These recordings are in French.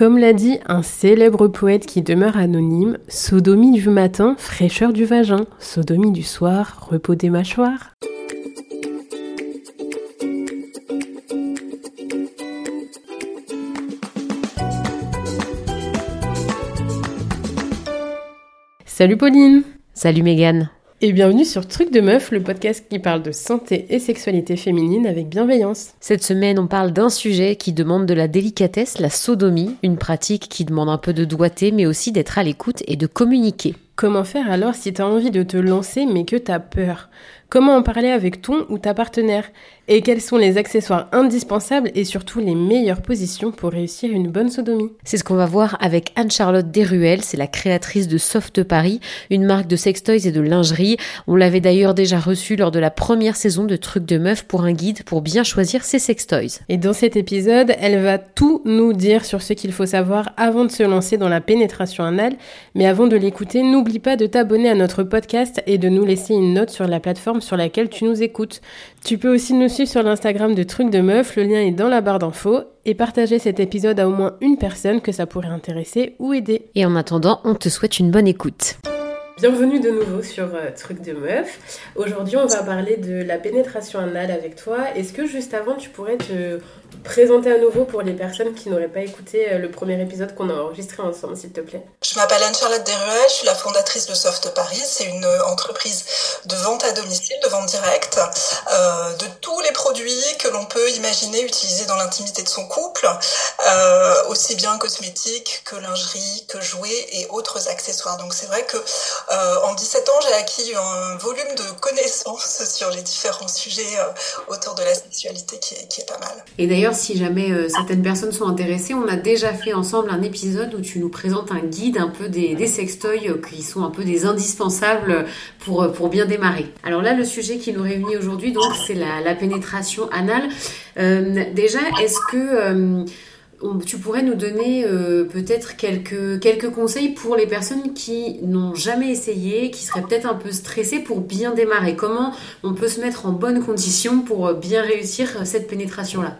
Comme l'a dit un célèbre poète qui demeure anonyme, sodomie du matin, fraîcheur du vagin, sodomie du soir, repos des mâchoires. Salut Pauline Salut Mégane et bienvenue sur Truc de Meuf, le podcast qui parle de santé et sexualité féminine avec bienveillance. Cette semaine, on parle d'un sujet qui demande de la délicatesse, la sodomie, une pratique qui demande un peu de doigté mais aussi d'être à l'écoute et de communiquer. Comment faire alors si tu as envie de te lancer mais que tu as peur? Comment en parler avec ton ou ta partenaire? Et quels sont les accessoires indispensables et surtout les meilleures positions pour réussir une bonne sodomie? C'est ce qu'on va voir avec Anne-Charlotte Desruelles, c'est la créatrice de Soft Paris, une marque de sextoys et de lingerie. On l'avait d'ailleurs déjà reçue lors de la première saison de Trucs de Meuf pour un guide pour bien choisir ses sextoys. Et dans cet épisode, elle va tout nous dire sur ce qu'il faut savoir avant de se lancer dans la pénétration anale. Mais avant de l'écouter, n'oublie pas de t'abonner à notre podcast et de nous laisser une note sur la plateforme sur laquelle tu nous écoutes. Tu peux aussi nous suivre sur l'Instagram de Trucs de Meuf, le lien est dans la barre d'infos, et partager cet épisode à au moins une personne que ça pourrait intéresser ou aider. Et en attendant, on te souhaite une bonne écoute. Bienvenue de nouveau sur euh, Trucs de Meuf. Aujourd'hui, on va parler de la pénétration anale avec toi. Est-ce que juste avant, tu pourrais te présenter à nouveau pour les personnes qui n'auraient pas écouté euh, le premier épisode qu'on a enregistré ensemble, s'il te plaît. Je m'appelle Anne-Charlotte Desruelles, je suis la fondatrice de Soft Paris. C'est une euh, entreprise de vente à domicile, de vente directe, euh, de tous les produits que l'on peut imaginer utiliser dans l'intimité de son couple, euh, aussi bien cosmétiques que lingerie, que jouets et autres accessoires. Donc c'est vrai que euh, en 17 ans, j'ai acquis un volume de connaissances sur les différents sujets autour de la sexualité qui est, qui est pas mal. Et d'ailleurs, si jamais euh, certaines personnes sont intéressées, on a déjà fait ensemble un épisode où tu nous présentes un guide un peu des, sextoys euh, qui sont un peu des indispensables pour, euh, pour bien démarrer. Alors là, le sujet qui nous réunit aujourd'hui, donc, c'est la, pénétration anale. Déjà, est-ce que tu pourrais nous donner peut-être quelques, quelques conseils pour les personnes qui n'ont jamais essayé, qui seraient peut-être un peu stressées pour bien démarrer? Comment on peut se mettre en bonne condition pour bien réussir cette pénétration-là?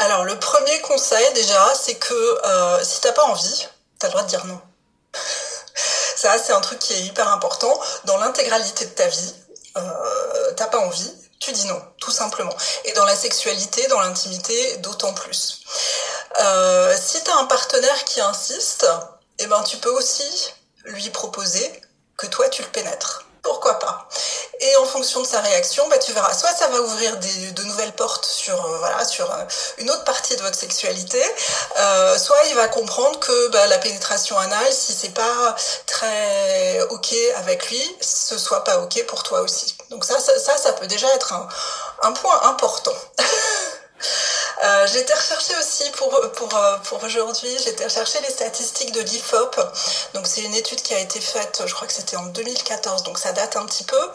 Alors, le premier conseil, déjà, c'est que euh, si t'as pas envie, t'as le droit de dire non. Ça, c'est un truc qui est hyper important. Dans l'intégralité de ta vie, euh, t'as pas envie, tu dis non, tout simplement. Et dans la sexualité, dans l'intimité, d'autant plus. Euh, si t'as un partenaire qui insiste, eh ben, tu peux aussi lui proposer que toi, tu le pénètres pourquoi pas Et en fonction de sa réaction, bah, tu verras, soit ça va ouvrir des, de nouvelles portes sur, euh, voilà, sur euh, une autre partie de votre sexualité, euh, soit il va comprendre que bah, la pénétration anale, si c'est pas très ok avec lui, ce soit pas ok pour toi aussi. Donc ça, ça, ça, peut déjà être un point important. Euh, j'ai été rechercher aussi pour, pour, euh, pour aujourd'hui, j'ai été rechercher les statistiques de l'IFOP. Donc c'est une étude qui a été faite, je crois que c'était en 2014, donc ça date un petit peu.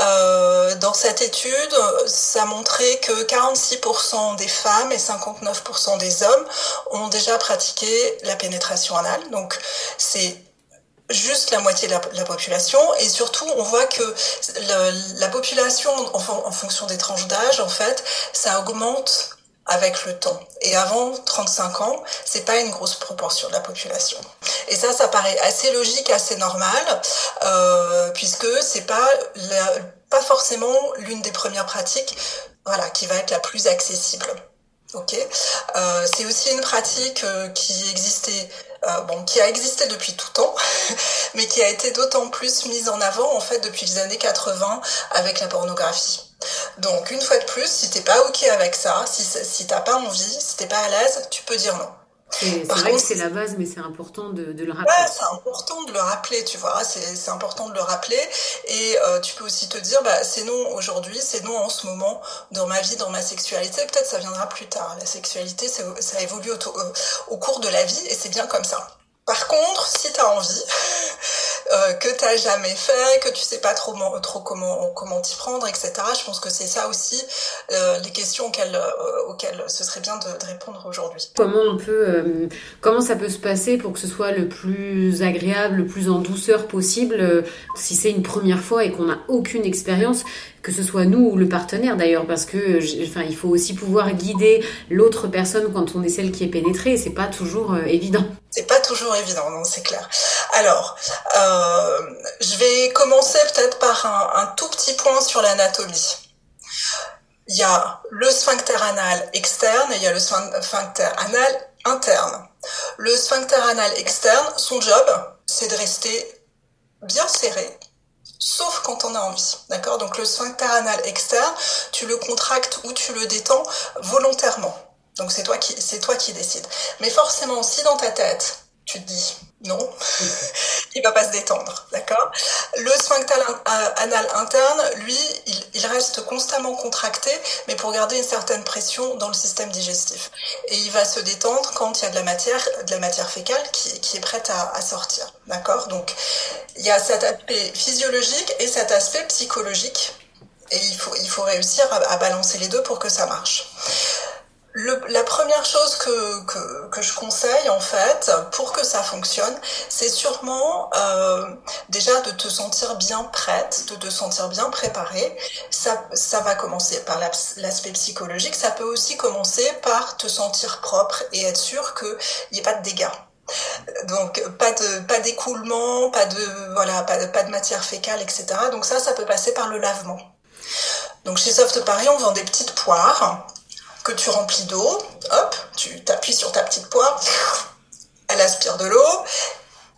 Euh, dans cette étude, ça montrait que 46% des femmes et 59% des hommes ont déjà pratiqué la pénétration anale. Donc c'est juste la moitié de la, la, population et surtout on voit que la population en fonction des tranches d'âge en fait ça augmente avec le temps. Et avant 35 ans, c'est pas une grosse proportion de la population. Et ça, ça paraît assez logique, assez normal, euh, puisque c'est pas la, pas forcément l'une des premières pratiques, voilà, qui va être la plus accessible. Ok. Euh, c'est aussi une pratique euh, qui existait, euh, bon, qui a existé depuis tout temps, mais qui a été d'autant plus mise en avant en fait depuis les années 80 avec la pornographie. Donc, une fois de plus, si t'es pas OK avec ça, si, si t'as pas envie, si t'es pas à l'aise, tu peux dire non. C'est vrai contre, que c'est la base, mais c'est important de, de, le rappeler. Ouais, c'est important de le rappeler, tu vois. C'est important de le rappeler. Et euh, tu peux aussi te dire, bah, c'est non aujourd'hui, c'est non en ce moment, dans ma vie, dans ma sexualité. Peut-être ça viendra plus tard. La sexualité, ça, ça évolue au, au, au cours de la vie et c'est bien comme ça. Par contre, si tu as envie, euh, que tu n'as jamais fait, que tu sais pas trop, comment t'y prendre, etc. Je pense que c'est ça aussi euh, les questions auxquelles, euh, auxquelles ce serait bien de, répondre aujourd'hui. Comment euh, comment ça peut se passer pour que ce soit le plus agréable, le plus en douceur possible, si c'est une première fois et qu'on n'a aucune expérience que ce soit nous ou le partenaire d'ailleurs, parce que enfin, il faut aussi pouvoir guider l'autre personne quand on est celle qui est pénétrée. C'est pas toujours évident. C'est pas toujours évident, non, c'est clair. Alors, euh, je vais commencer peut-être par un, un tout petit point sur l'anatomie. Il y a le sphincter anal externe et il y a le sphincter anal interne. Le sphincter anal externe, son job, c'est de rester bien serré, sauf quand on a envie. D'accord? Donc le sphincter anal externe, tu le contractes ou tu le détends volontairement. Donc c'est toi qui c'est toi qui décides. Mais forcément, si dans ta tête, tu te dis non, il va pas se détendre, d'accord? Le sphincter anal interne, lui, il, reste constamment contracté, mais pour garder une certaine pression dans le système digestif. Et il va se détendre quand il y a de la matière, de la matière fécale qui, est prête à, sortir, d'accord? Donc, il y a cet aspect physiologique et cet aspect psychologique, et il faut, il faut réussir à balancer les deux pour que ça marche la première chose que, que, que, je conseille en fait pour que ça fonctionne, c'est sûrement euh, déjà de te sentir bien prête, de te sentir bien préparée. Ça, ça va commencer par l'aspect psychologique, ça peut aussi commencer par te sentir propre et être sûr qu'il n'y ait pas de dégâts. Donc pas de pas d'écoulement, pas de voilà, pas de, pas de matière fécale, etc. Donc ça, ça peut passer par le lavement. Donc chez Soft Paris, on vend des petites poires que tu remplis d'eau, hop, tu t'appuies sur ta petite poire, elle aspire de l'eau,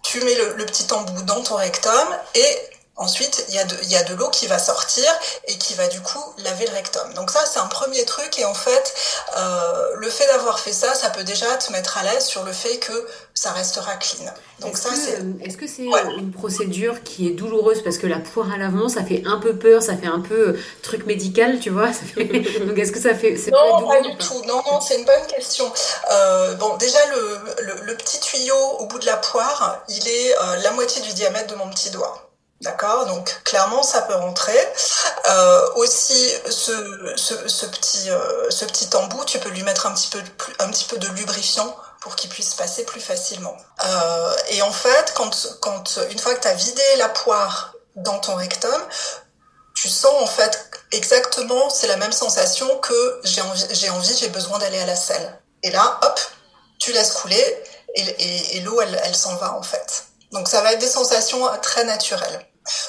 tu mets le, petit embout dans ton rectum et Ensuite, il y a de, il y a de l'eau qui va sortir et qui va du coup laver le rectum. Donc ça, c'est un premier truc. Et en fait, euh, le fait d'avoir fait ça, ça peut déjà te mettre à l'aise sur le fait que ça restera clean. Donc ça, c'est. Est-ce que c'est une procédure qui est douloureuse parce que la poire à lavement, ça fait un peu peur, ça fait un peu euh, truc médical, tu vois Donc est-ce que ça fait Non, pas du tout. Non, non, c'est une bonne question. Euh, bon, déjà le, le, petit tuyau au bout de la poire, il est euh, la moitié du diamètre de mon petit doigt. D'accord Donc clairement ça peut rentrer. Euh, aussi ce, ce, ce petit euh, ce petit embout, tu peux lui mettre un petit peu un petit peu de lubrifiant pour qu'il puisse passer plus facilement. Euh, et en fait, quand quand une fois que tu as vidé la poire dans ton rectum, tu sens en fait exactement, c'est la même sensation que j'ai envie, j'ai envie, j'ai besoin d'aller à la selle. Et là, hop, tu laisses couler et, et, et l'eau elle, elle s'en va en fait. Donc ça va être des sensations très naturelles.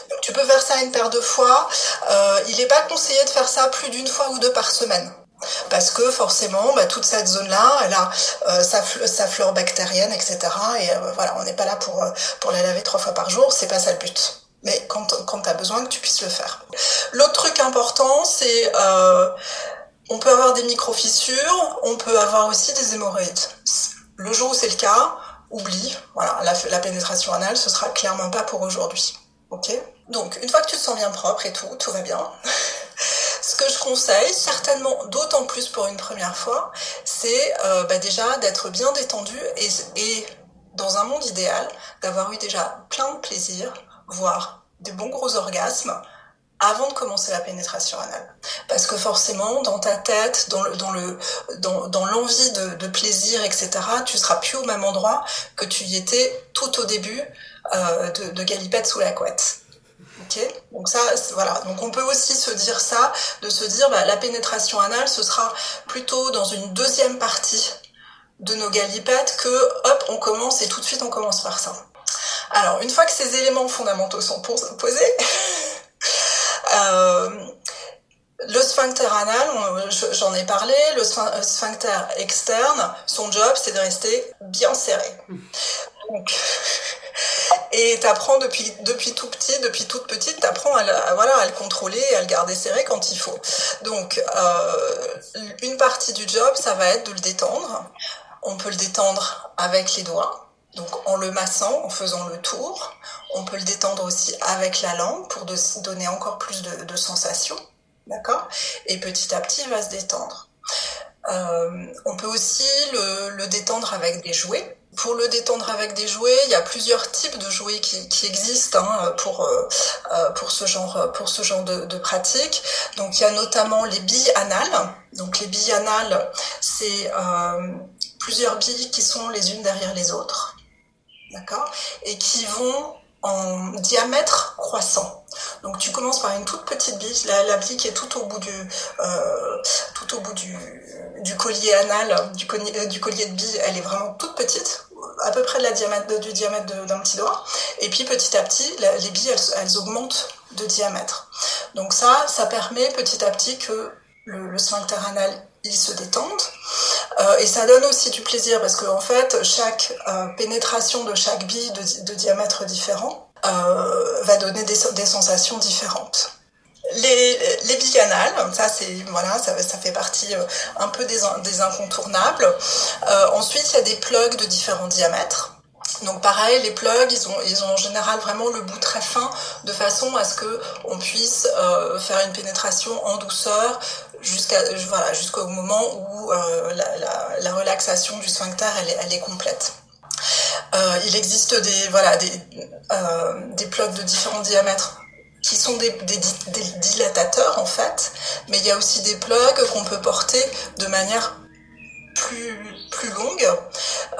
Donc, tu peux faire ça une paire de fois. Euh, il n'est pas conseillé de faire ça plus d'une fois ou deux par semaine. Parce que forcément, bah, toute cette zone-là, elle a euh, sa, sa, flore bactérienne, etc. Et euh, voilà, on n'est pas là pour, euh, pour la laver trois fois par jour, c'est pas ça le but. Mais quand, quand tu as besoin, que tu puisses le faire. L'autre truc important, c'est euh, on peut avoir des micro-fissures, on peut avoir aussi des hémorroïdes. Le jour où c'est le cas, oublie. Voilà, la, pénétration anale, ce sera clairement pas pour aujourd'hui. Ok? Donc, une fois que tu te sens bien propre et tout, tout va bien. Ce que je conseille, certainement d'autant plus pour une première fois, c'est euh, bah déjà d'être bien détendu et, et dans un monde idéal, d'avoir eu déjà plein de plaisir, voire des bons gros orgasmes, avant de commencer la pénétration anale. Parce que forcément, dans ta tête, dans le, dans le, dans, dans l'envie de, de, plaisir, etc., tu seras plus au même endroit que tu y étais tout au début euh, de, de galipette sous la couette. Ok? Donc ça, voilà. Donc on peut aussi se dire ça, de se dire, bah, la pénétration anale, ce sera plutôt dans une deuxième partie de nos galipettes que, hop, on commence et tout de suite on commence par ça. Alors, une fois que ces éléments fondamentaux sont posés, le sphincter anal, j'en ai parlé, le sphincter externe, son job, c'est de rester bien serré. Et t'apprends depuis depuis tout petit, depuis toute petite, t'apprends à, à, voilà à le contrôler et à le garder serré quand il faut. Donc, euh, une partie du job, ça va être de le détendre. On peut le détendre avec les doigts. Donc en le massant, en faisant le tour, on peut le détendre aussi avec la langue pour donner encore plus de, sensations, d'accord? Et petit à petit, il va se détendre. Euh, on peut aussi le, détendre avec des jouets. Pour le détendre avec des jouets, il y a plusieurs types de jouets qui, existent hein, pour euh, euh, pour ce genre pour ce genre de, de pratique. Donc il y a notamment les billes anales. Donc les billes anales, c'est plusieurs billes qui sont les unes derrière les autres d'accord? Et qui vont en diamètre croissant. Donc tu commences par une toute petite bille, la, bille qui est tout au bout du, euh, tout au bout du, collier anal, euh, du collier de bille, elle est vraiment toute petite, à peu près de la diamètre, du diamètre d'un petit doigt. Et puis petit à petit, les billes, elles, elles, augmentent de diamètre. Donc ça, ça permet petit à petit que le, le sphincter anal il se détende. Euh, et ça donne aussi du plaisir parce qu'en en fait, chaque euh, pénétration de chaque bille de, diamètre différent euh, va donner des, sensations différentes. Les, les billes anales, ça c'est voilà, ça, ça, fait partie un peu des, des incontournables. Ensuite, il y a des plugs de différents diamètres. Donc pareil, les plugs, ils ont, ils ont en général vraiment le bout très fin, de façon à ce que on puisse euh, faire une pénétration en douceur jusqu'à voilà jusqu'au moment où euh, la, la, la, relaxation du sphincter elle est, elle est complète. Euh, il existe des voilà des des plugs de différents diamètres qui sont des, des, des, dilatateurs en fait, mais il y a aussi des plugs qu'on peut porter de manière plus plus longue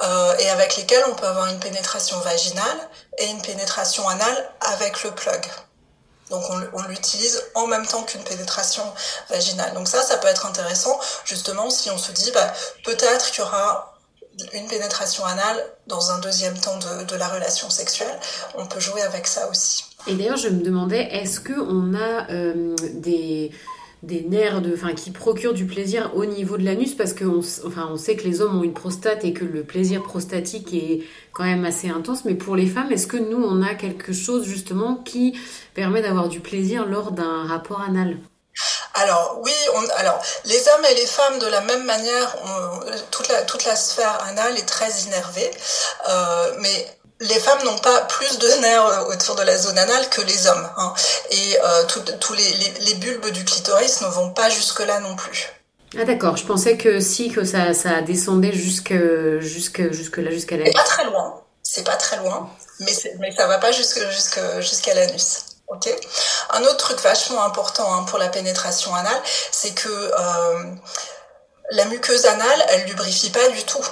euh, et avec lesquels on peut avoir une pénétration vaginale et une pénétration anale avec le plug. Donc on, l'utilise en même temps qu'une pénétration vaginale. Donc ça, ça peut être intéressant justement si on se dit bah, peut-être qu'il y aura une pénétration anale dans un deuxième temps de, de, la relation sexuelle. On peut jouer avec ça aussi. Et d'ailleurs, je me demandais, est-ce qu'on a euh, des des nerfs de, enfin, qui procurent du plaisir au niveau de l'anus parce qu'on enfin, on sait que les hommes ont une prostate et que le plaisir prostatique est quand même assez intense. Mais pour les femmes, est-ce que nous, on a quelque chose justement qui permet d'avoir du plaisir lors d'un rapport anal? Alors oui, alors les hommes et les femmes de la même manière, toute la toute la sphère anale est très innervée, euh, mais les femmes n'ont pas plus de nerfs autour de la zone anale que les hommes. Hein. Et euh, tous les, les, les, bulbes du clitoris ne vont pas jusque-là non plus. Ah d'accord, je pensais que si, que ça, ça descendait jusque, jusque, jusque là, jusqu'à l'anus. C'est pas très loin, c'est pas très loin, mais, mais ça va pas jusque, jusque, jusqu'à l'anus. Ok? Un autre truc vachement important hein, pour la pénétration anale, c'est que euh, la muqueuse anale, elle lubrifie pas du tout.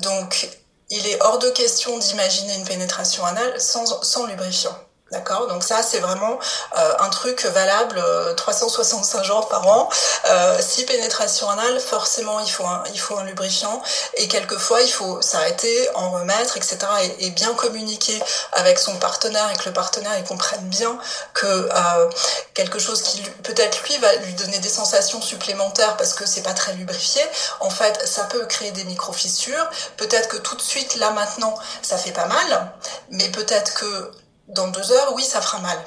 Donc il est hors de question d'imaginer une pénétration anale sans, lubrifiant. D'accord Donc ça, c'est vraiment euh, un truc valable euh, 365 jours par an. Euh, si pénétration anale, forcément, il faut, un, il faut un lubrifiant. Et quelquefois, il faut s'arrêter, en remettre, etc. Et, bien communiquer avec son partenaire et que le partenaire il comprenne bien que euh, quelque chose qui peut-être lui va lui donner des sensations supplémentaires parce que c'est pas très lubrifié. En fait, ça peut créer des micro-fissures. Peut-être que tout de suite, là maintenant, ça fait pas mal. Mais peut-être que dans deux heures, oui, ça fera mal.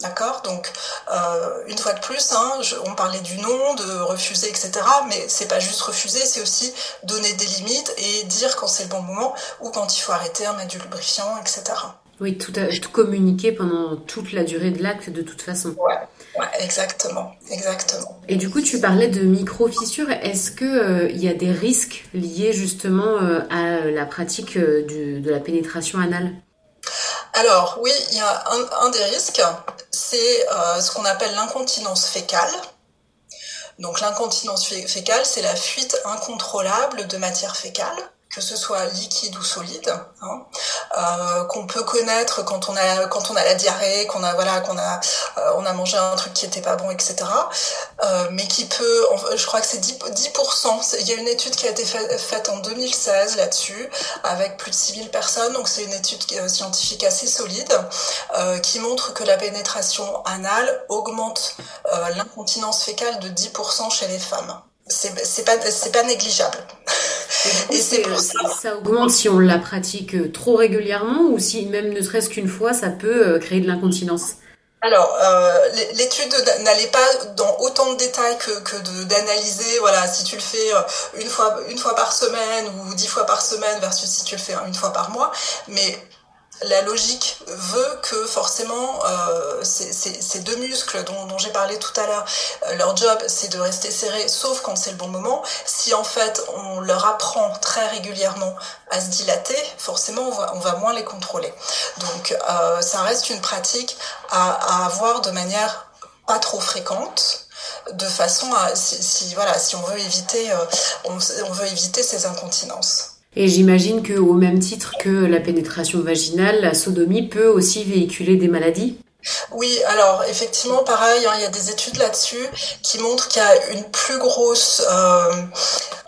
D'accord? Donc, euh, une fois de plus, hein, je, on parlait du non, de refuser, etc. Mais c'est pas juste refuser, c'est aussi donner des limites et dire quand c'est le bon moment ou quand il faut arrêter, mettre du lubrifiant, etc. Oui, tout, à, tout communiquer pendant toute la durée de l'acte de toute façon. Ouais, ouais, exactement, exactement. Et du coup, tu parlais de micro-fissures. Est-ce que euh, il y a des risques liés justement euh, à la pratique euh, du, de la pénétration anale? Alors oui, il y a un, des risques, c'est euh, ce qu'on appelle l'incontinence fécale. Donc l'incontinence fécale, c'est la fuite incontrôlable de matière fécale que ce soit liquide ou solide, hein, euh, qu'on peut connaître quand on a quand on a la diarrhée, qu'on a voilà qu'on a euh, on a mangé un truc qui était pas bon, etc. Euh, mais qui peut, je crois que c'est 10, 10%. Il y a une étude qui a été fait, faite en 2016 là-dessus, avec plus de 6000 personnes. Donc c'est une étude euh, scientifique assez solide euh, qui montre que la pénétration anale augmente euh, l'incontinence fécale de 10% chez les femmes c'est pas c'est pas négligeable. Et, c'est ça. ça augmente si on la pratique euh, trop régulièrement ou si même ne serait-ce qu'une fois ça peut euh, créer de l'incontinence. Alors, euh, l'étude n'allait pas dans autant de détails que, que d'analyser, voilà, si tu le fais une fois, une fois par semaine ou dix fois par semaine versus si tu le fais une fois par mois, mais la logique veut que forcément euh, ces, deux muscles dont, j'ai parlé tout à l'heure, euh, leur job c'est de rester serrés, sauf quand c'est le bon moment. Si en fait on leur apprend très régulièrement à se dilater, forcément on va, moins les contrôler. Donc euh, ça reste une pratique à, à, avoir de manière pas trop fréquente de façon à si, si voilà si on veut éviter euh, on veut éviter ces incontinences. Et j'imagine que au même titre que la pénétration vaginale, la sodomie peut aussi véhiculer des maladies. Oui, alors effectivement, pareil, hein, il y a des études là-dessus qui montrent qu'il y a une plus grosse... Euh,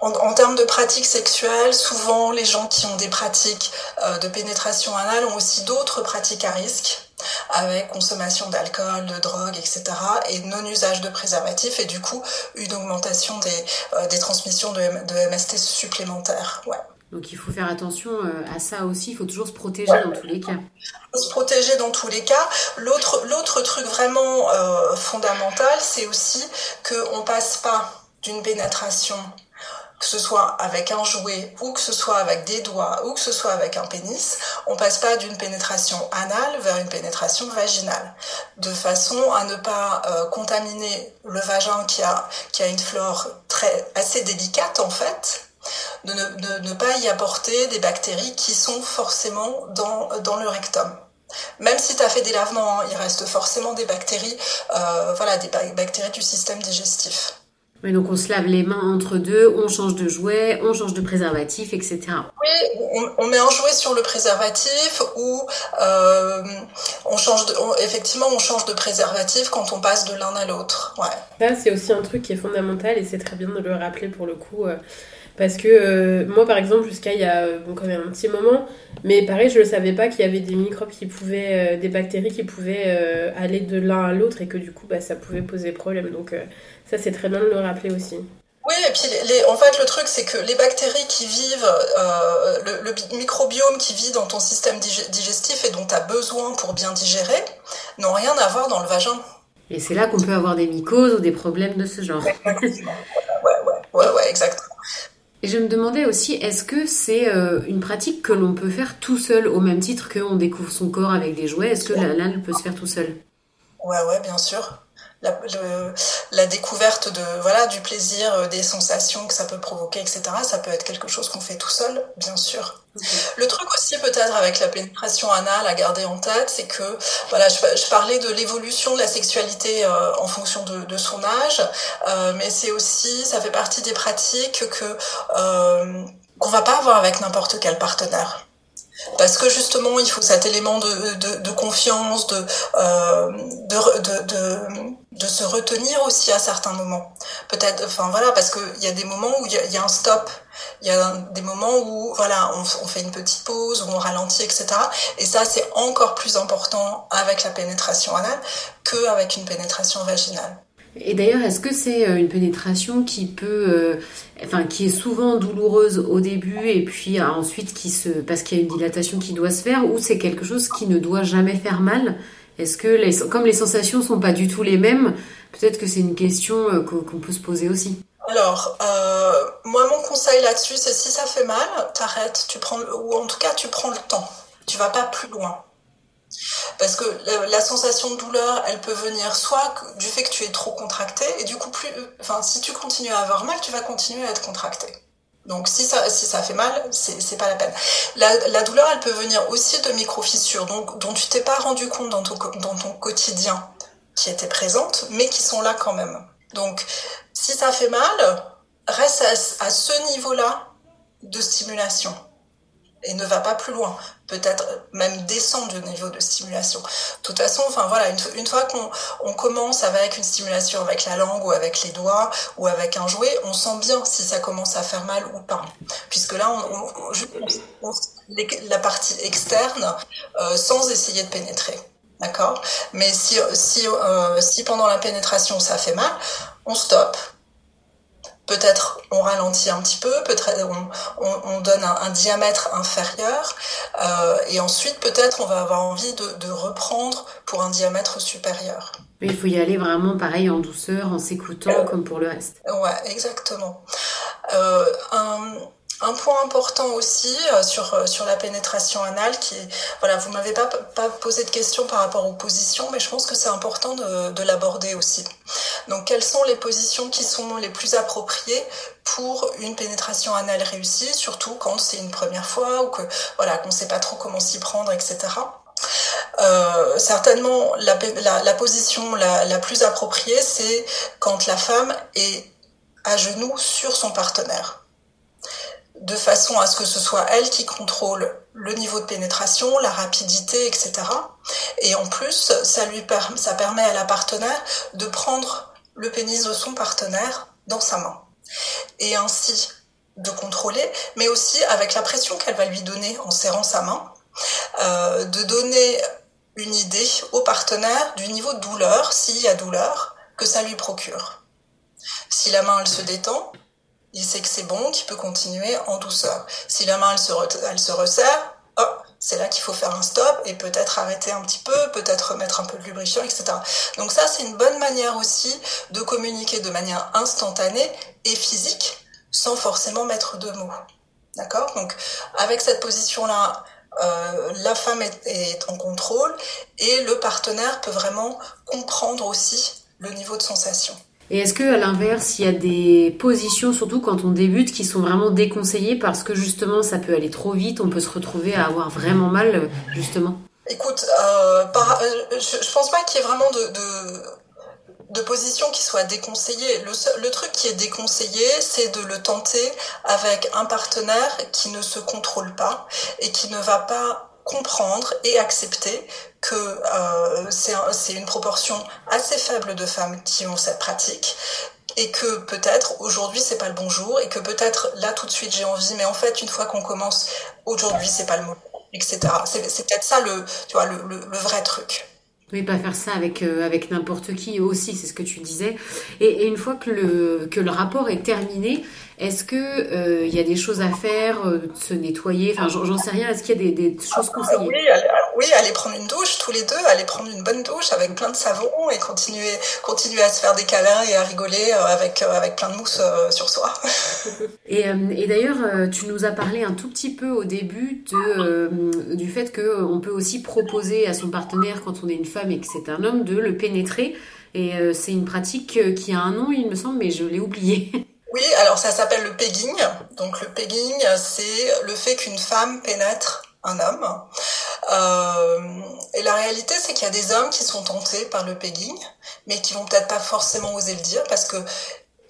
en, termes de pratiques sexuelles, souvent les gens qui ont des pratiques euh, de pénétration anale ont aussi d'autres pratiques à risque avec consommation d'alcool, de drogue, etc. et non-usage de préservatifs et du coup une augmentation des, euh, des transmissions de, de MST supplémentaires. Ouais. Donc il faut faire attention euh, à ça aussi, il faut toujours se protéger dans tous les cas. Se protéger dans tous les cas. L'autre, truc vraiment euh, fondamental, c'est aussi qu'on ne passe pas d'une pénétration, que ce soit avec un jouet ou que ce soit avec des doigts ou que ce soit avec un pénis, on passe pas d'une pénétration anale vers une pénétration vaginale, de façon à ne pas euh, contaminer le vagin qui a, qui a une flore très, assez délicate en fait, de ne, pas y apporter des bactéries qui sont forcément dans, dans le rectum. Même si tu as fait des lavements, hein, il reste forcément des bactéries, euh, voilà, des bactéries du système digestif. Oui, donc on se lave les mains entre deux, on change de jouet, on change de préservatif, etc. Oui, on, met un jouet sur le préservatif ou euh, on change de, effectivement on change de préservatif quand on passe de l'un à l'autre. Ouais. Ça c'est aussi un truc qui est fondamental et c'est très bien de le rappeler pour le coup. Euh, parce que euh, moi, par exemple, jusqu'à il y a bon, quand même un petit moment, mais pareil, je ne savais pas qu'il y avait des microbes qui pouvaient, euh, des bactéries qui pouvaient euh, aller de l'un à l'autre et que du coup, bah, ça pouvait poser problème. Donc ça, c'est très bien de le rappeler aussi. Oui, et puis les, en fait, le truc, c'est que les bactéries qui vivent, le, le, microbiome qui vit dans ton système digestif et dont tu as besoin pour bien digérer, n'ont rien à voir dans le vagin. Et c'est là qu'on peut avoir des mycoses ou des problèmes de ce genre. ouais, ouais, ouais, ouais, ouais exactement. Et je me demandais aussi, est-ce que c'est euh, une pratique que l'on peut faire tout seul, au même titre qu'on découvre son corps avec des jouets? Est-ce que l'anal peut se faire tout seul? Ouais, ouais, bien sûr la, la, découverte de voilà du plaisir, euh, des sensations que ça peut provoquer, etc. Ça peut être quelque chose qu'on fait tout seul, bien sûr. Le truc aussi peut-être avec la pénétration anale à garder en tête, c'est que voilà, je, je, parlais de l'évolution de la sexualité euh, en fonction de, de son âge, euh, mais c'est aussi, ça fait partie des pratiques que euh, qu'on va pas avoir avec n'importe quel partenaire parce que justement il faut cet élément de, de, de confiance, de, euh, de, de, de, se retenir aussi à certains moments. Peut-être, enfin voilà, parce qu'il y a des moments où il y, a, un stop, il y a des moments où voilà, on, on, fait une petite pause, où on ralentit, etc. Et ça c'est encore plus important avec la pénétration anale qu'avec une pénétration vaginale. Et d'ailleurs, est-ce que c'est euh, une pénétration qui peut, euh, enfin, qui est souvent douloureuse au début et puis euh, ensuite qui se, parce qu'il y a une dilatation qui doit se faire, ou c'est quelque chose qui ne doit jamais faire mal Est-ce que, les, comme les sensations sont pas du tout les mêmes, peut-être que c'est une question qu'on peut se poser aussi. Alors, euh, moi, mon conseil là-dessus, c'est si ça fait mal, t'arrêtes, tu prends, ou en tout cas, tu prends le temps. Tu vas pas plus loin. Parce que la, sensation de douleur, elle peut venir soit du fait que tu es trop contracté, et du coup, plus, enfin, si tu continues à avoir mal, tu vas continuer à être contracté. Donc si ça, si ça fait mal, c'est pas la peine. La, la, douleur, elle peut venir aussi de micro-fissures, donc dont tu t'es pas rendu compte dans ton, dans ton quotidien, qui étaient présentes, mais qui sont là quand même. Donc si ça fait mal, reste à ce niveau-là de stimulation et ne va pas plus loin. Peut-être même descendre du niveau de stimulation. De toute façon, enfin voilà, une, fois qu'on on commence avec une stimulation avec la langue ou avec les doigts ou avec un jouet, on sent bien si ça commence à faire mal ou pas. Puisque là, on, on, la partie externe euh, sans essayer de pénétrer. D'accord? Mais si, si, euh, si pendant la pénétration ça fait mal, on stoppe, peut-être on ralentit un petit peu, peut-être on, on, donne un, diamètre inférieur, euh, et ensuite peut-être on va avoir envie de, de, reprendre pour un diamètre supérieur. il faut y aller vraiment pareil en douceur, en s'écoutant comme pour le reste. Ouais, exactement. Euh, un, un point important aussi euh, sur, euh, sur la pénétration anale, qui voilà, vous m'avez pas, posé de questions par rapport aux positions, mais je pense que c'est important de, de l'aborder aussi. Donc, quelles sont les positions qui sont les plus appropriées pour une pénétration anale réussie, surtout quand c'est une première fois ou que voilà qu'on sait pas trop comment s'y prendre, etc. Euh, certainement, la, position la plus appropriée, c'est quand la femme est à genoux sur son partenaire de façon à ce que ce soit elle qui contrôle le niveau de pénétration, la rapidité, etc. Et en plus, ça lui ça permet à la partenaire de prendre le pénis de son partenaire dans sa main. Et ainsi de contrôler, mais aussi avec la pression qu'elle va lui donner en serrant sa main, euh, de donner une idée au partenaire du niveau de douleur, s'il y a douleur, que ça lui procure. Si la main elle se détend, il sait que c'est bon, qu'il peut continuer en douceur. Si la main elle se, resserre, c'est là qu'il faut faire un stop et peut-être arrêter un petit peu, peut-être mettre un peu de lubrifiant, etc. Donc ça, c'est une bonne manière aussi de communiquer de manière instantanée et physique sans forcément mettre de mots. D'accord? Donc avec cette position-là, euh, la femme est, en contrôle et le partenaire peut vraiment comprendre aussi le niveau de sensation. Et est-ce que à l'inverse, il y a des positions, surtout quand on débute, qui sont vraiment déconseillées parce que justement ça peut aller trop vite, on peut se retrouver à avoir vraiment mal, justement? Écoute, euh, euh je, je, pense pas qu'il y ait vraiment de, de position qui soit déconseillée. Le, le, truc qui est déconseillé, c'est de le tenter avec un partenaire qui ne se contrôle pas et qui ne va pas comprendre et accepter que euh, c'est une proportion assez faible de femmes qui ont cette pratique et que peut-être aujourd'hui c'est pas le bon jour et que peut-être là tout de suite j'ai envie mais en fait une fois qu'on commence aujourd'hui c'est pas le moment etc c'est peut-être ça le tu vois le, le, le vrai truc oui, pas faire ça avec, euh, avec n'importe qui aussi, c'est ce que tu disais. Et, et, une fois que le, que le rapport est terminé, est-ce que il euh, y a des choses à faire, euh, se nettoyer? Enfin, j'en sais rien. Est-ce qu'il y a des, des choses conseillées? Oui aller, oui, aller prendre une douche tous les deux, aller prendre une bonne douche avec plein de savon et continuer, continuer à se faire des câlins et à rigoler euh, avec avec plein de mousse sur soi. et, et d'ailleurs, tu nous as parlé un tout petit peu au début de, du fait que on peut aussi proposer à son partenaire quand on est une femme et que c'est un homme de le pénétrer. Et c'est une pratique qui a un nom, il me semble, mais je l'ai oublié. Oui, alors ça s'appelle le pegging. Donc le pegging, c'est le fait qu'une femme pénètre un homme. Euh, et la réalité, c'est qu'il y a des hommes qui sont tentés par le pegging, mais qui vont peut-être pas forcément oser le dire parce que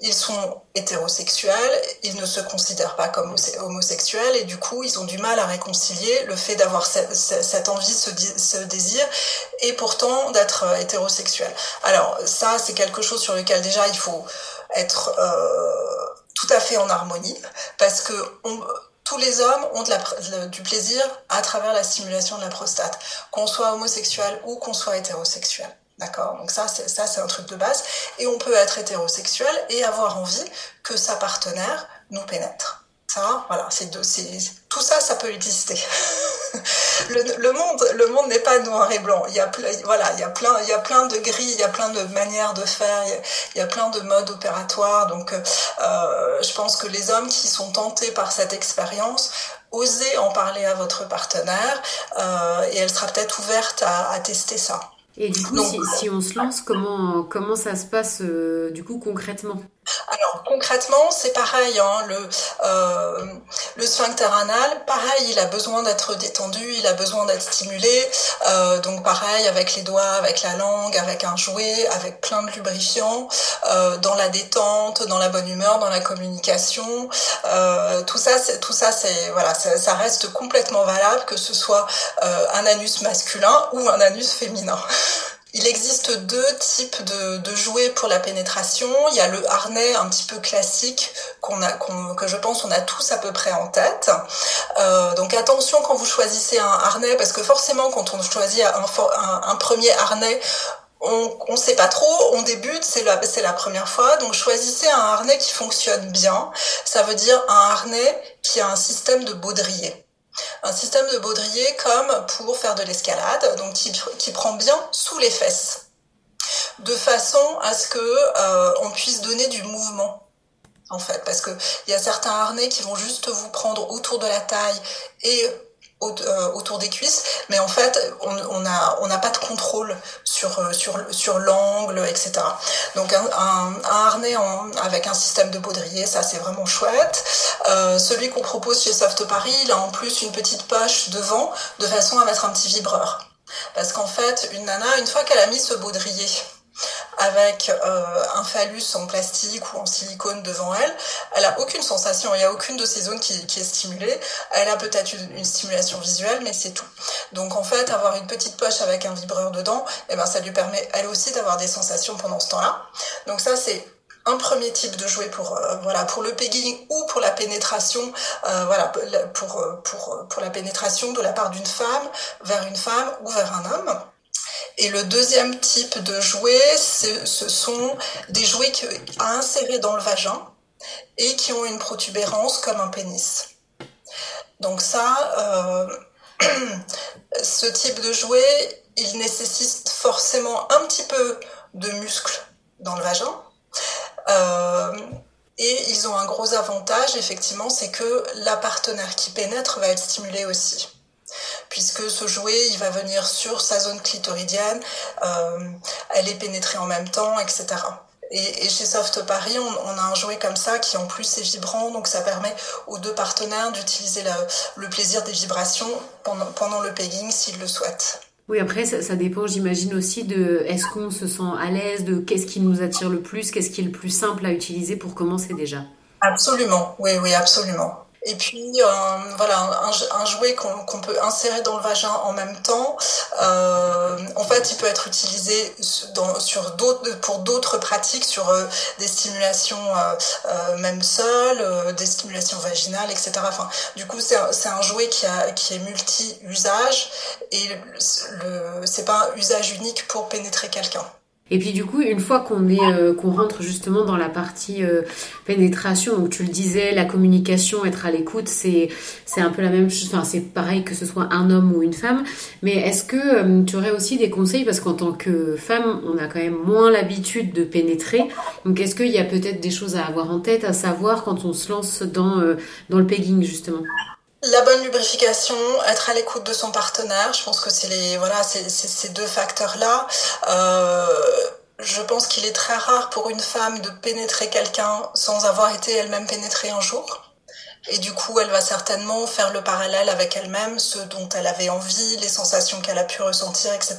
ils sont hétérosexuels, ils ne se considèrent pas comme homosexuels et du coup ils ont du mal à réconcilier le fait d'avoir cette envie, ce désir et pourtant d'être hétérosexuel. Alors ça c'est quelque chose sur lequel déjà il faut être euh, tout à fait en harmonie parce que tous les hommes ont du plaisir à travers la stimulation de la prostate, qu'on soit homosexuel ou qu'on soit hétérosexuel. D'accord? Donc ça, c'est, ça, c'est un truc de base. Et on peut être hétérosexuel et avoir envie que sa partenaire nous pénètre. Ça, voilà, c'est, c'est tout ça, ça peut exister. le, monde, le monde n'est pas noir et blanc. Il y a, voilà, il y a plein, il y a plein de grilles, il y a plein de manières de faire, il y a, plein de modes opératoires. Donc, euh, je pense que les hommes qui sont tentés par cette expérience osez en parler à votre partenaire euh, et elle sera peut-être ouverte à, à tester ça. Et du coup, si, si, on se lance, comment, comment ça se passe euh, du coup concrètement? Alors concrètement, c'est pareil. Hein, le, euh, le sphincter anal, pareil, il a besoin d'être détendu, il a besoin d'être stimulé. Euh, donc pareil, avec les doigts, avec la langue, avec un jouet, avec plein de lubrifiants, euh, dans la détente, dans la bonne humeur, dans la communication. Tout ça, c'est tout ça, c'est voilà, ça, reste complètement valable que ce soit un anus masculin ou un anus féminin. Il existe deux types de, jouets pour la pénétration. Il y a le harnais un petit peu classique qu'on a, que je pense on a tous à peu près en tête. Euh, donc attention quand vous choisissez un harnais, parce que forcément quand on choisit un, premier harnais, on ne sait pas trop, on débute, c'est la, la première fois, donc choisissez un harnais qui fonctionne bien. Ça veut dire un harnais qui a un système de baudrier un système de baudrier comme pour faire de l'escalade, donc qui, prend bien sous les fesses, de façon à ce que euh, on puisse donner du mouvement. En fait, parce que il y a certains harnais qui vont juste vous prendre autour de la taille et autour des cuisses, mais en fait, on n'a on a pas de contrôle sur, euh, sur, sur l'angle, etc. Donc un, un, harnais avec un système de baudrier, ça c'est vraiment chouette. Euh, celui qu'on propose chez Soft Paris, il a en plus une petite poche devant, de façon à mettre un petit vibreur. Parce qu'en fait, une nana, une fois qu'elle a mis ce baudrier, avec un phallus en plastique ou en silicone devant elle, elle a aucune sensation, il n'y a aucune de ces zones qui, est stimulée. Elle a peut-être une, stimulation visuelle, mais c'est tout. Donc en fait, avoir une petite poche avec un vibreur dedans, eh ben, ça lui permet elle aussi d'avoir des sensations pendant ce temps-là. Donc ça, c'est un premier type de jouet pour euh, voilà pour le pegging ou pour la pénétration euh, voilà pour pour pour la pénétration de la part d'une femme vers une femme ou vers un homme. Et le deuxième type de jouet, ce sont des jouets à insérer dans le vagin et qui ont une protubérance comme un pénis. Donc ça, euh, ce type de jouet, il nécessite forcément un petit peu de muscles dans le vagin. Euh, et ils ont un gros avantage, effectivement, c'est que la partenaire qui pénètre va être stimulée aussi. Puisque ce jouet, il va venir sur sa zone clitoridienne, euh, elle est pénétrée en même temps, etc. Et, chez Soft Paris, on, a un jouet comme ça qui en plus est vibrant, donc ça permet aux deux partenaires d'utiliser le, plaisir des vibrations pendant, pendant le pegging s'ils le souhaitent. Oui, après, ça, dépend, j'imagine aussi, de est-ce qu'on se sent à l'aise, de qu'est-ce qui nous attire le plus, qu'est-ce qui est le plus simple à utiliser pour commencer déjà? Absolument, oui, oui, absolument. Et puis, euh, voilà, un, jouet qu'on peut insérer dans le vagin en même temps, euh, en fait, il peut être utilisé dans, sur pour d'autres pratiques, sur euh, des stimulations même seules, des stimulations vaginales, etc. Enfin, du coup, c'est un, jouet qui, a, qui est multi-usage et le, c'est pas un usage unique pour pénétrer quelqu'un. Et puis du coup, une fois qu'on est euh, qu'on rentre justement dans la partie euh, pénétration, donc tu le disais, la communication, être à l'écoute, c'est c'est un peu la même chose. Enfin, c'est pareil que ce soit un homme ou une femme. Mais est-ce que euh, tu aurais aussi des conseils? Parce qu'en tant que femme, on a quand même moins l'habitude de pénétrer. Donc est-ce qu'il y a peut-être des choses à avoir en tête, à savoir quand on se lance dans dans le pegging justement? La bonne lubrification, être à l'écoute de son partenaire, je pense que c'est les voilà, c'est ces deux facteurs-là. Euh, je pense qu'il est très rare pour une femme de pénétrer quelqu'un sans avoir été elle-même pénétrée un jour. Et du coup, elle va certainement faire le parallèle avec elle-même, ce dont elle avait envie, les sensations qu'elle a pu ressentir, etc.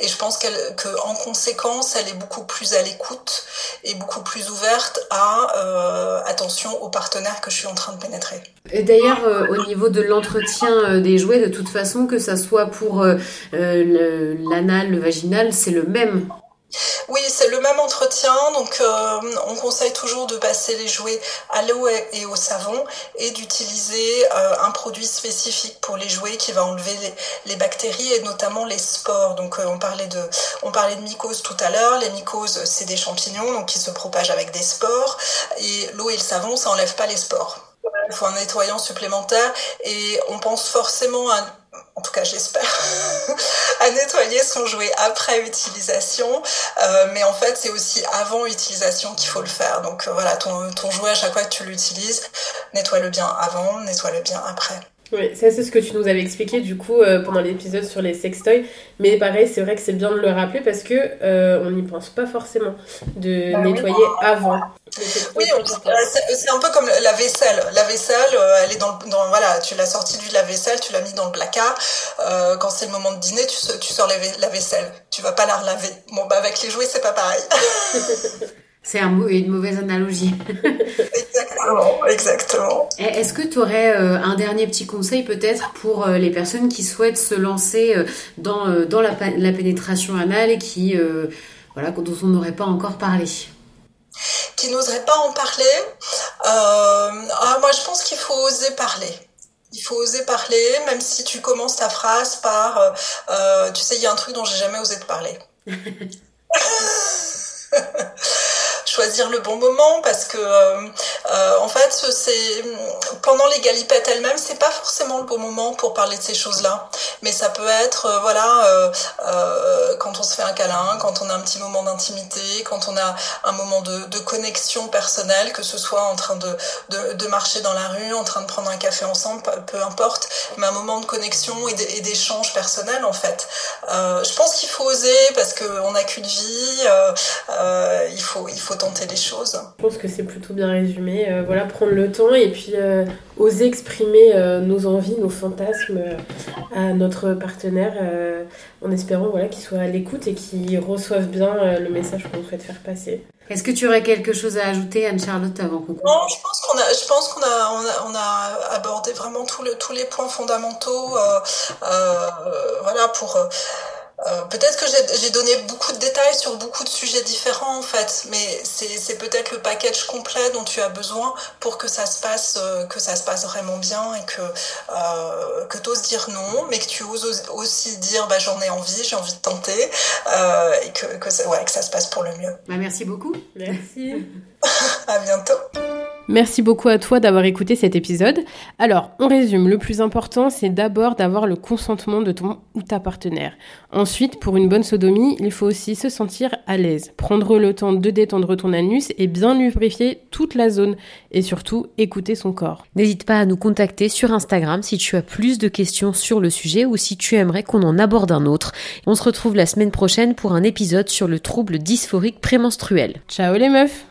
Et je pense qu'elle, qu'en conséquence, elle est beaucoup plus à l'écoute et beaucoup plus ouverte à euh, attention au partenaire que je suis en train de pénétrer. Et d'ailleurs, euh, au niveau de l'entretien euh, des jouets, de toute façon, que ça soit pour l'anal, le vaginal, c'est le même. Oui, c'est le même entretien. Donc, euh, on conseille toujours de passer les jouets à l'eau et au savon et d'utiliser euh, un produit spécifique pour les jouets qui va enlever les, bactéries et notamment les spores. Donc, euh, on parlait de, on parlait de mycoses tout à l'heure. Les mycoses, c'est des champignons qui se propagent avec des spores et l'eau et le savon, ça enlève pas les spores. Il faut un nettoyant supplémentaire et on pense forcément à en tout cas j'espère, à nettoyer son jouet après utilisation. Euh, mais en fait, c'est aussi avant utilisation qu'il faut le faire. Donc euh, voilà, ton, ton jouet, à chaque fois que tu l'utilises, nettoie-le bien avant, nettoie-le bien après. Oui, ça c'est ce que tu nous avais expliqué du coup euh, pendant l'épisode sur les sextoys. Mais pareil, c'est vrai que c'est bien de le rappeler parce que euh, on n'y pense pas forcément de bah nettoyer avant. Oui, c'est un peu comme la vaisselle. La vaisselle, euh, elle est dans, dans voilà, tu l'as sortie du lave-vaisselle, tu l'as mis dans le placard. quand c'est le moment de dîner, tu, tu sors la vaisselle. Tu vas pas la relaver. Bon, bah avec les jouets, c'est pas pareil. C'est un, une mauvaise analogie. exactement, exactement. Est-ce que tu aurais euh, un dernier petit conseil peut-être pour euh, les personnes qui souhaitent se lancer euh, dans, dans la, la, pénétration anale et qui, voilà, dont on n'aurait pas encore parlé? Qui n'oseraient pas en parler ah, Moi, je pense qu'il faut oser parler. Il faut oser parler, même si tu commences ta phrase par Tu sais, il y a un truc dont j'ai jamais osé te parler. choisir le bon moment parce que euh, euh, en fait c'est pendant les galipettes elles-mêmes c'est pas forcément le bon moment pour parler de ces choses-là mais ça peut être euh, voilà quand on se fait un câlin quand on a un petit moment d'intimité quand on a un moment de, de, connexion personnelle que ce soit en train de, de, de, marcher dans la rue en train de prendre un café ensemble peu importe mais un moment de connexion et d'échange personnel en fait je pense qu'il faut oser parce qu'on n'a qu'une vie il faut il faut tenter les choses. Je pense que c'est plutôt bien résumé. S'exprimer, voilà, prendre le temps et puis oser exprimer nos envies, nos fantasmes à notre partenaire en espérant voilà, qu'il soit à l'écoute et qu'il reçoive bien le message qu'on souhaite faire passer. Est-ce que tu aurais quelque chose à ajouter, Anne-Charlotte, avant qu'on Non, je pense qu'on a, je pense qu'on a, on a, on a, abordé vraiment tous les points fondamentaux, euh, euh, voilà, pour. Euh, peut-être que j'ai donné beaucoup de détails sur beaucoup de sujets différents en fait, mais c'est peut-être le package complet dont tu as besoin pour que ça se passe, euh, que ça se passe vraiment bien et que euh, que oses dire non, mais que tu oses aussi dire bah j'en ai envie, j'ai envie de tenter euh, et que que ça, ouais, que ça se passe pour le mieux. Bah, merci beaucoup. Merci. à bientôt. Merci beaucoup à toi d'avoir écouté cet épisode. Alors, on résume. Le plus important, c'est d'abord d'avoir le consentement de ton ou ta partenaire. Ensuite, pour une bonne sodomie, il faut aussi se sentir à l'aise. Prendre le temps de détendre ton anus et bien lubrifier toute la zone. Et surtout, écouter son corps. N'hésite pas à nous contacter sur Instagram si tu as plus de questions sur le sujet ou si tu aimerais qu'on en aborde un autre. On se retrouve la semaine prochaine pour un épisode sur le trouble dysphorique prémenstruel. Ciao les meufs